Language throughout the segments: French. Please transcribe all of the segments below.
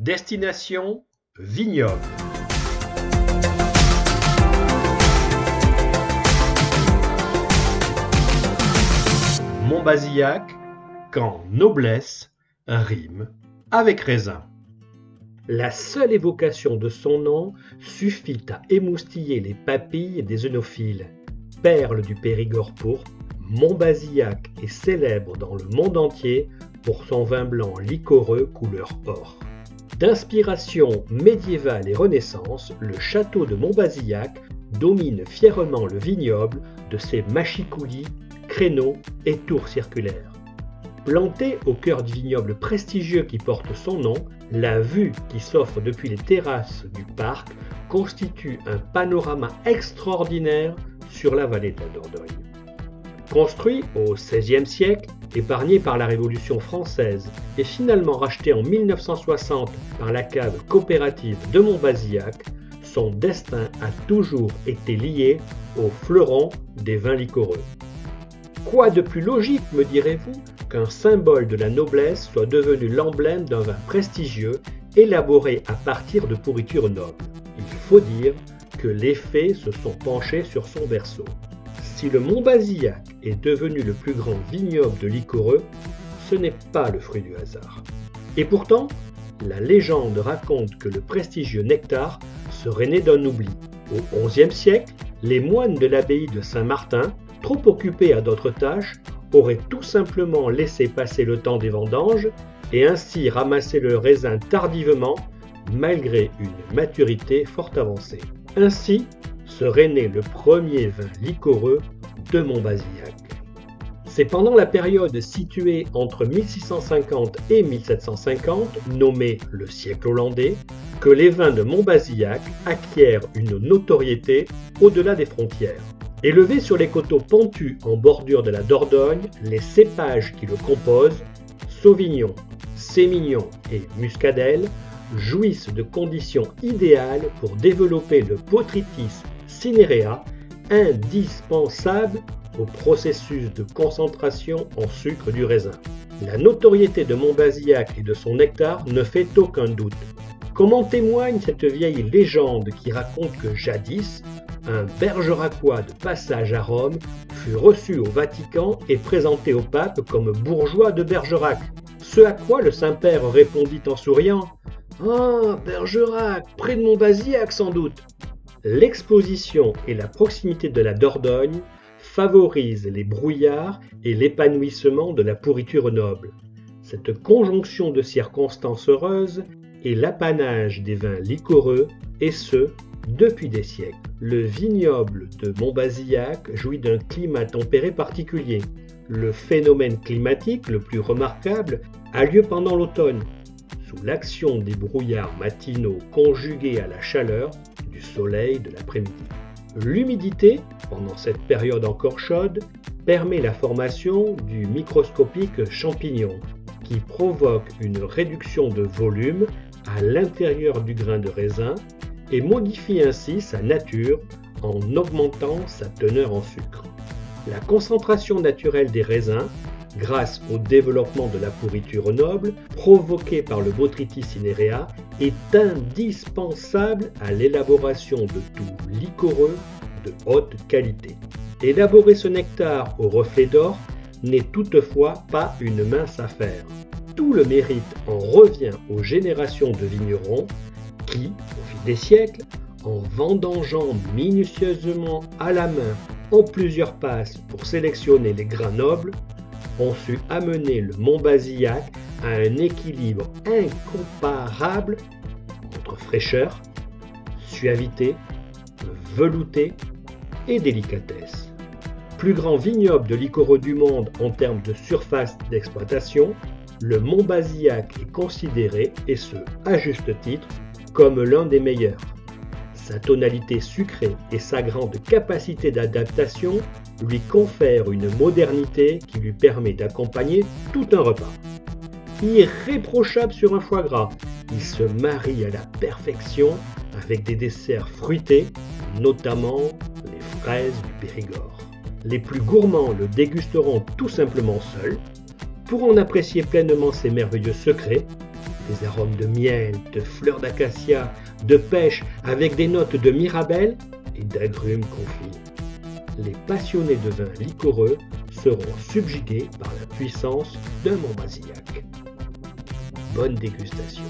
Destination Vignoble. Montbazillac, quand noblesse rime avec raisin. La seule évocation de son nom suffit à émoustiller les papilles des œnophiles. Perle du Périgord pourpre, Montbazillac est célèbre dans le monde entier pour son vin blanc liquoreux couleur or. D'inspiration médiévale et renaissance, le château de Montbazillac domine fièrement le vignoble de ses machicoulis, créneaux et tours circulaires. Planté au cœur du vignoble prestigieux qui porte son nom, la vue qui s'offre depuis les terrasses du parc constitue un panorama extraordinaire sur la vallée de la Dordogne. Construit au XVIe siècle, épargné par la Révolution française et finalement racheté en 1960 par la cave coopérative de Montbazillac, son destin a toujours été lié au fleuron des vins liquoreux. Quoi de plus logique, me direz-vous, qu'un symbole de la noblesse soit devenu l'emblème d'un vin prestigieux élaboré à partir de pourritures nobles? Il faut dire que les fées se sont penchés sur son berceau. Si le Montbazillac est devenu le plus grand vignoble de Liquoreux, ce n'est pas le fruit du hasard. Et pourtant, la légende raconte que le prestigieux nectar serait né d'un oubli. Au XIe siècle, les moines de l'abbaye de Saint-Martin, trop occupés à d'autres tâches, auraient tout simplement laissé passer le temps des vendanges et ainsi ramassé le raisin tardivement malgré une maturité fort avancée. Ainsi, serait né le premier vin liquoreux de Montbazillac. C'est pendant la période située entre 1650 et 1750, nommée le siècle hollandais, que les vins de Montbazillac acquièrent une notoriété au-delà des frontières. Élevés sur les coteaux pentus en bordure de la Dordogne, les cépages qui le composent, Sauvignon, Sémignon et Muscadelle, jouissent de conditions idéales pour développer le botrytis cinerea indispensable au processus de concentration en sucre du raisin. La notoriété de Montbazillac et de son nectar ne fait aucun doute. Comme en témoigne cette vieille légende qui raconte que jadis, un bergeracois de passage à Rome fut reçu au Vatican et présenté au pape comme bourgeois de Bergerac. Ce à quoi le Saint-Père répondit en souriant Ah, Bergerac, près de Montbazillac sans doute. L'exposition et la proximité de la Dordogne favorisent les brouillards et l'épanouissement de la pourriture noble. Cette conjonction de circonstances heureuses est l'apanage des vins liquoreux, et ce, depuis des siècles. Le vignoble de Montbazillac jouit d'un climat tempéré particulier. Le phénomène climatique le plus remarquable a lieu pendant l'automne, sous l'action des brouillards matinaux conjugués à la chaleur soleil de l'après-midi. L'humidité, pendant cette période encore chaude, permet la formation du microscopique champignon, qui provoque une réduction de volume à l'intérieur du grain de raisin et modifie ainsi sa nature en augmentant sa teneur en sucre. La concentration naturelle des raisins grâce au développement de la pourriture noble provoquée par le Botrytis cinerea, est indispensable à l'élaboration de tout liquoreux de haute qualité. Élaborer ce nectar au reflet d'or n'est toutefois pas une mince affaire. Tout le mérite en revient aux générations de vignerons qui, au fil des siècles, en vendangeant minutieusement à la main en plusieurs passes pour sélectionner les grains nobles, ont su amener le Montbazillac à un équilibre incomparable entre fraîcheur, suavité, velouté et délicatesse. Plus grand vignoble de liquoreux du monde en termes de surface d'exploitation, le Montbazillac est considéré, et ce à juste titre, comme l'un des meilleurs. Sa tonalité sucrée et sa grande capacité d'adaptation lui confère une modernité qui lui permet d'accompagner tout un repas. Irréprochable sur un foie gras, il se marie à la perfection avec des desserts fruités, notamment les fraises du Périgord. Les plus gourmands le dégusteront tout simplement seul. Pour en apprécier pleinement ses merveilleux secrets, des arômes de miel, de fleurs d'acacia, de pêche, avec des notes de mirabelle et d'agrumes confits. Les passionnés de vin liquoreux seront subjugués par la puissance de Montbazillac. Bonne dégustation.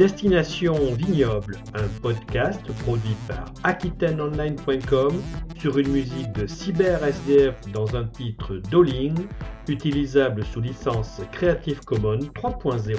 Destination Vignoble, un podcast produit par aquitaineonline.com sur une musique de Cyber SDF dans un titre d'Olin, utilisable sous licence Creative Commons 3.0.